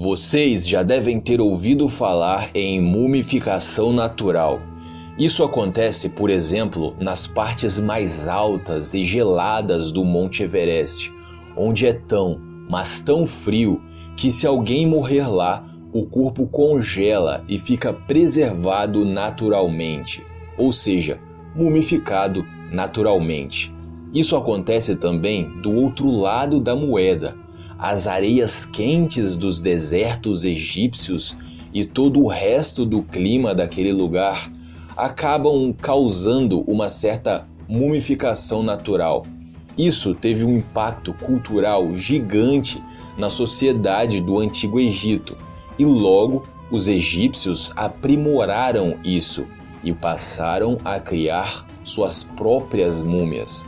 Vocês já devem ter ouvido falar em mumificação natural. Isso acontece, por exemplo, nas partes mais altas e geladas do Monte Everest, onde é tão, mas tão frio que se alguém morrer lá, o corpo congela e fica preservado naturalmente, ou seja, mumificado naturalmente. Isso acontece também do outro lado da moeda as areias quentes dos desertos egípcios e todo o resto do clima daquele lugar acabam causando uma certa mumificação natural. Isso teve um impacto cultural gigante na sociedade do Antigo Egito e logo os egípcios aprimoraram isso e passaram a criar suas próprias múmias.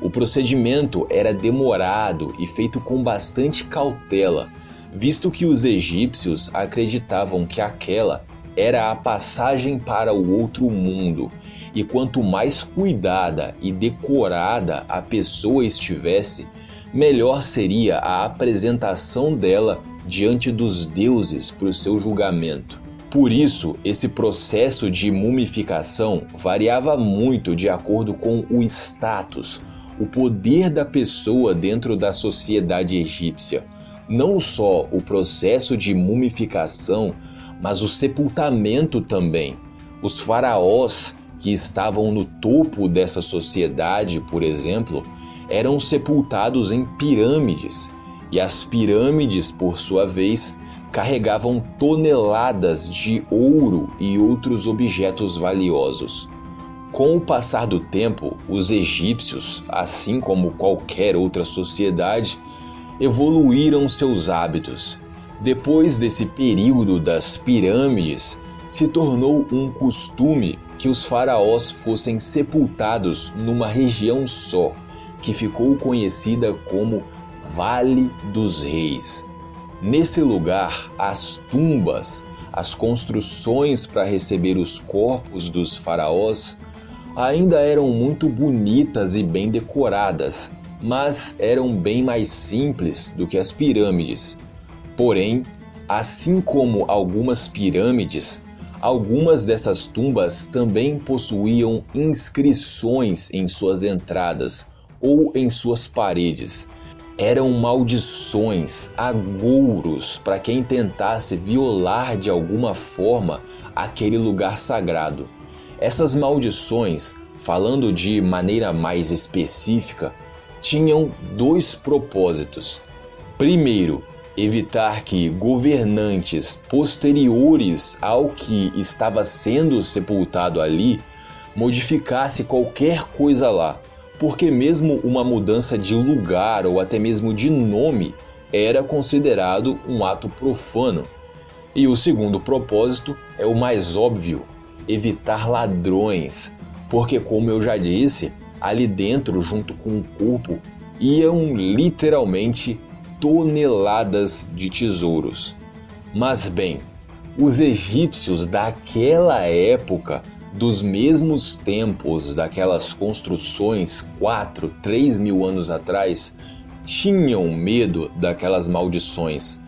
O procedimento era demorado e feito com bastante cautela, visto que os egípcios acreditavam que aquela era a passagem para o outro mundo, e quanto mais cuidada e decorada a pessoa estivesse, melhor seria a apresentação dela diante dos deuses para o seu julgamento. Por isso, esse processo de mumificação variava muito de acordo com o status, o poder da pessoa dentro da sociedade egípcia. Não só o processo de mumificação, mas o sepultamento também. Os faraós que estavam no topo dessa sociedade, por exemplo, eram sepultados em pirâmides, e as pirâmides, por sua vez, carregavam toneladas de ouro e outros objetos valiosos. Com o passar do tempo, os egípcios, assim como qualquer outra sociedade, evoluíram seus hábitos. Depois desse período das pirâmides, se tornou um costume que os faraós fossem sepultados numa região só, que ficou conhecida como Vale dos Reis. Nesse lugar, as tumbas, as construções para receber os corpos dos faraós, ainda eram muito bonitas e bem decoradas, mas eram bem mais simples do que as pirâmides. Porém, assim como algumas pirâmides, algumas dessas tumbas também possuíam inscrições em suas entradas ou em suas paredes. Eram maldições, agouros para quem tentasse violar de alguma forma aquele lugar sagrado. Essas maldições, falando de maneira mais específica, tinham dois propósitos. Primeiro, evitar que governantes posteriores ao que estava sendo sepultado ali modificasse qualquer coisa lá, porque mesmo uma mudança de lugar ou até mesmo de nome era considerado um ato profano. E o segundo propósito é o mais óbvio, evitar ladrões, porque, como eu já disse, ali dentro, junto com o corpo, iam literalmente toneladas de tesouros. Mas bem, os egípcios daquela época, dos mesmos tempos daquelas construções 4, 3 mil anos atrás, tinham medo daquelas maldições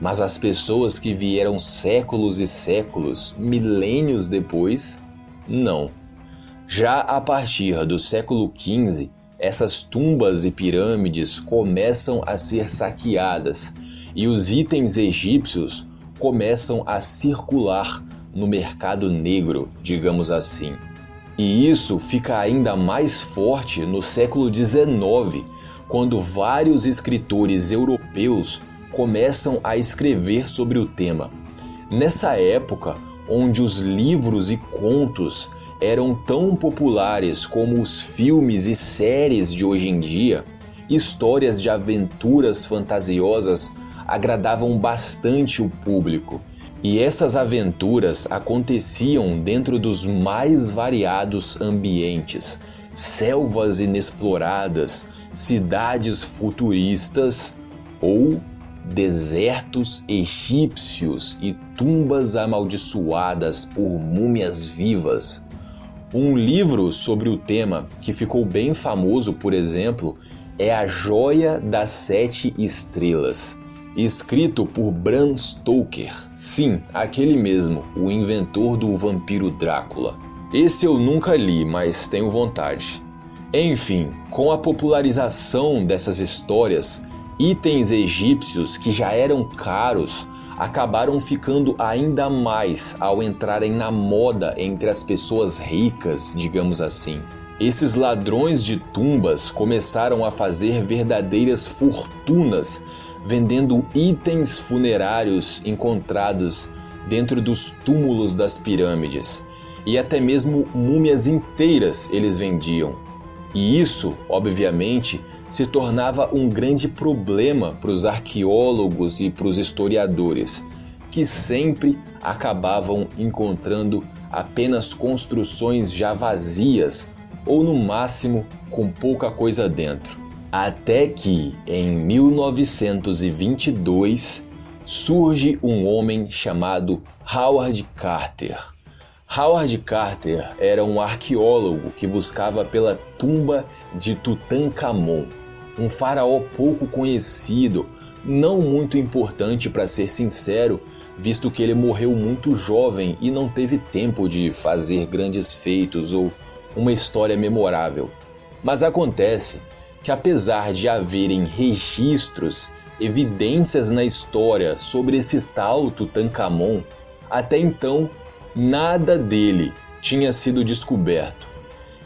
mas as pessoas que vieram séculos e séculos, milênios depois, não. Já a partir do século XV, essas tumbas e pirâmides começam a ser saqueadas e os itens egípcios começam a circular no mercado negro, digamos assim. E isso fica ainda mais forte no século XIX, quando vários escritores europeus começam a escrever sobre o tema. Nessa época, onde os livros e contos eram tão populares como os filmes e séries de hoje em dia, histórias de aventuras fantasiosas agradavam bastante o público. E essas aventuras aconteciam dentro dos mais variados ambientes: selvas inexploradas, cidades futuristas ou desertos egípcios e tumbas amaldiçoadas por múmias vivas. Um livro sobre o tema que ficou bem famoso, por exemplo, é A Joia das Sete Estrelas. escrito por Bram Stoker. Sim, aquele mesmo, o inventor do vampiro Drácula. Esse eu nunca li, mas tenho vontade. Enfim, com a popularização dessas histórias, itens egípcios que já eram caros acabaram ficando ainda mais ao entrarem na moda entre as pessoas ricas, digamos assim. Esses ladrões de tumbas começaram a fazer verdadeiras fortunas vendendo itens funerários encontrados dentro dos túmulos das pirâmides. E até mesmo múmias inteiras eles vendiam. E isso, obviamente, se tornava um grande problema para os arqueólogos e para os historiadores, que sempre acabavam encontrando apenas construções já vazias ou no máximo com pouca coisa dentro. Até que, em 1922, surge um homem chamado Howard Carter. Howard Carter era um arqueólogo que buscava pela tumba de Tutankhamon, um faraó pouco conhecido, não muito importante para ser sincero, visto que ele morreu muito jovem e não teve tempo de fazer grandes feitos ou uma história memorável. Mas acontece que, apesar de haverem registros, evidências na história sobre esse tal Tutankhamon, até então nada dele tinha sido descoberto.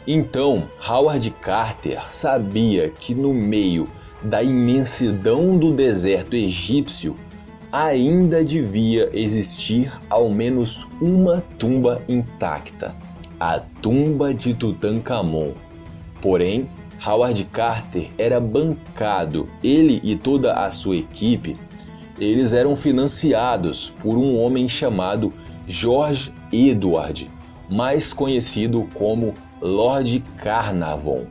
Então, Howard Carter sabia que no meio da imensidão do deserto egípcio ainda devia existir ao menos uma tumba intacta a tumba de Tutankhamon. Porém, Howard Carter era bancado, ele e toda a sua equipe, eles eram financiados por um homem chamado George Edward, mais conhecido como Lord Carnarvon.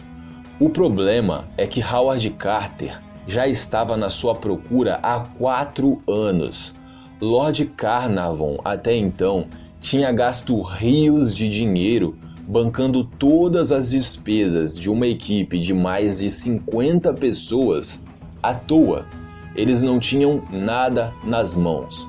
O problema é que Howard Carter já estava na sua procura há quatro anos. Lord Carnarvon, até então, tinha gasto rios de dinheiro bancando todas as despesas de uma equipe de mais de 50 pessoas à toa. Eles não tinham nada nas mãos.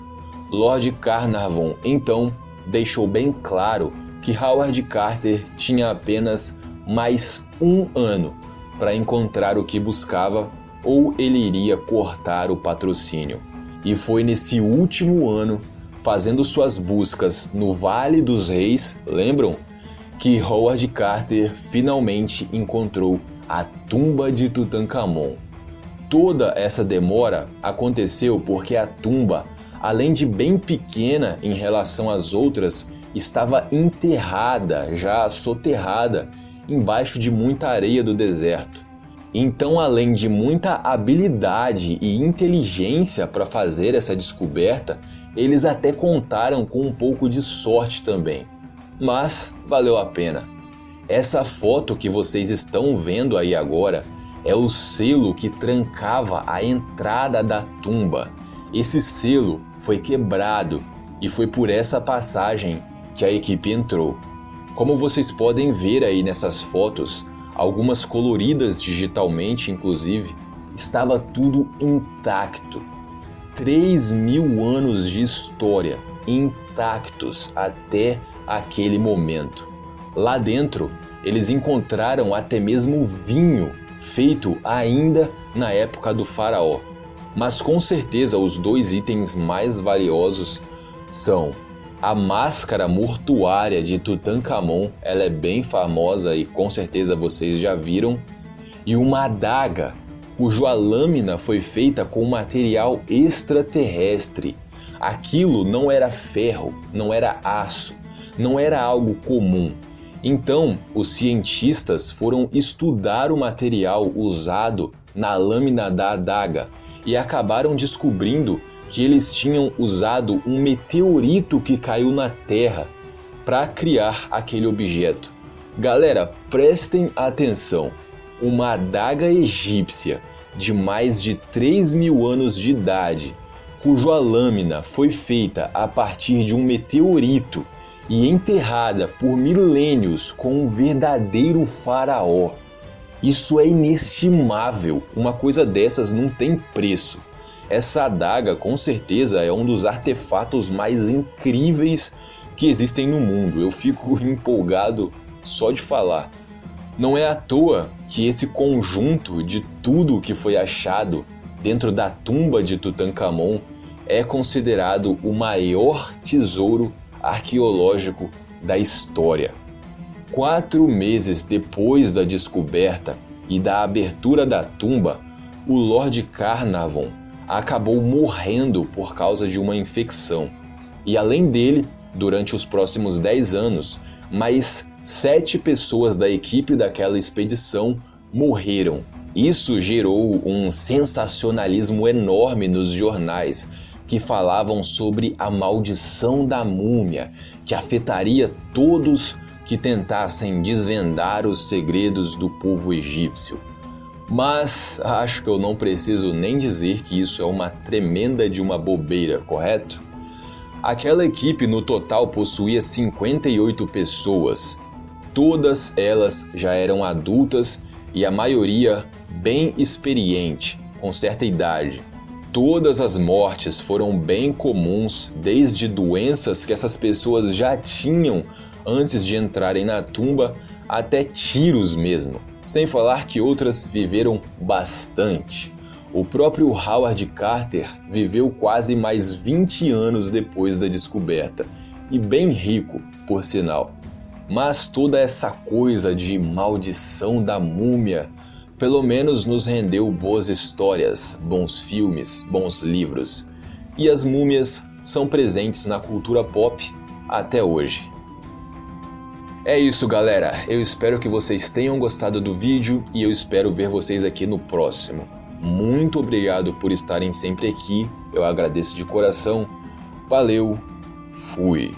Lord Carnarvon então deixou bem claro que Howard Carter tinha apenas mais um ano para encontrar o que buscava ou ele iria cortar o patrocínio. E foi nesse último ano fazendo suas buscas no Vale dos Reis, lembram? Que Howard Carter finalmente encontrou a tumba de Tutankhamon. Toda essa demora aconteceu porque a tumba, além de bem pequena em relação às outras, estava enterrada, já soterrada, embaixo de muita areia do deserto. Então, além de muita habilidade e inteligência para fazer essa descoberta, eles até contaram com um pouco de sorte também. Mas valeu a pena. Essa foto que vocês estão vendo aí agora é o selo que trancava a entrada da tumba. Esse selo foi quebrado e foi por essa passagem que a equipe entrou. Como vocês podem ver aí nessas fotos, algumas coloridas digitalmente, inclusive, estava tudo intacto. 3 mil anos de história intactos até aquele momento. Lá dentro, eles encontraram até mesmo vinho feito ainda na época do Faraó. Mas com certeza os dois itens mais valiosos são a máscara mortuária de Tutankhamon, ela é bem famosa e com certeza vocês já viram, e uma adaga cuja lâmina foi feita com material extraterrestre. Aquilo não era ferro, não era aço, não era algo comum. Então, os cientistas foram estudar o material usado na lâmina da adaga e acabaram descobrindo que eles tinham usado um meteorito que caiu na Terra para criar aquele objeto. Galera, prestem atenção: uma adaga egípcia de mais de 3 mil anos de idade, cuja lâmina foi feita a partir de um meteorito e enterrada por milênios com um verdadeiro faraó. Isso é inestimável, uma coisa dessas não tem preço. essa adaga com certeza é um dos artefatos mais incríveis que existem no mundo. Eu fico empolgado só de falar. Não é à toa que esse conjunto de tudo que foi achado dentro da tumba de Tutankhamon é considerado o maior tesouro arqueológico da história. Quatro meses depois da descoberta e da abertura da tumba, o Lord Carnarvon acabou morrendo por causa de uma infecção. E além dele, durante os próximos dez anos, mais sete pessoas da equipe daquela expedição morreram. Isso gerou um sensacionalismo enorme nos jornais, que falavam sobre a maldição da múmia, que afetaria todos que tentassem desvendar os segredos do povo egípcio. Mas acho que eu não preciso nem dizer que isso é uma tremenda de uma bobeira, correto? Aquela equipe no total possuía 58 pessoas. Todas elas já eram adultas e a maioria bem experiente, com certa idade. Todas as mortes foram bem comuns, desde doenças que essas pessoas já tinham antes de entrarem na tumba, até tiros mesmo. Sem falar que outras viveram bastante. O próprio Howard Carter viveu quase mais 20 anos depois da descoberta, e bem rico, por sinal. Mas toda essa coisa de maldição da múmia pelo menos nos rendeu boas histórias, bons filmes, bons livros. E as múmias são presentes na cultura pop até hoje. É isso, galera. Eu espero que vocês tenham gostado do vídeo e eu espero ver vocês aqui no próximo. Muito obrigado por estarem sempre aqui. Eu agradeço de coração. Valeu. Fui.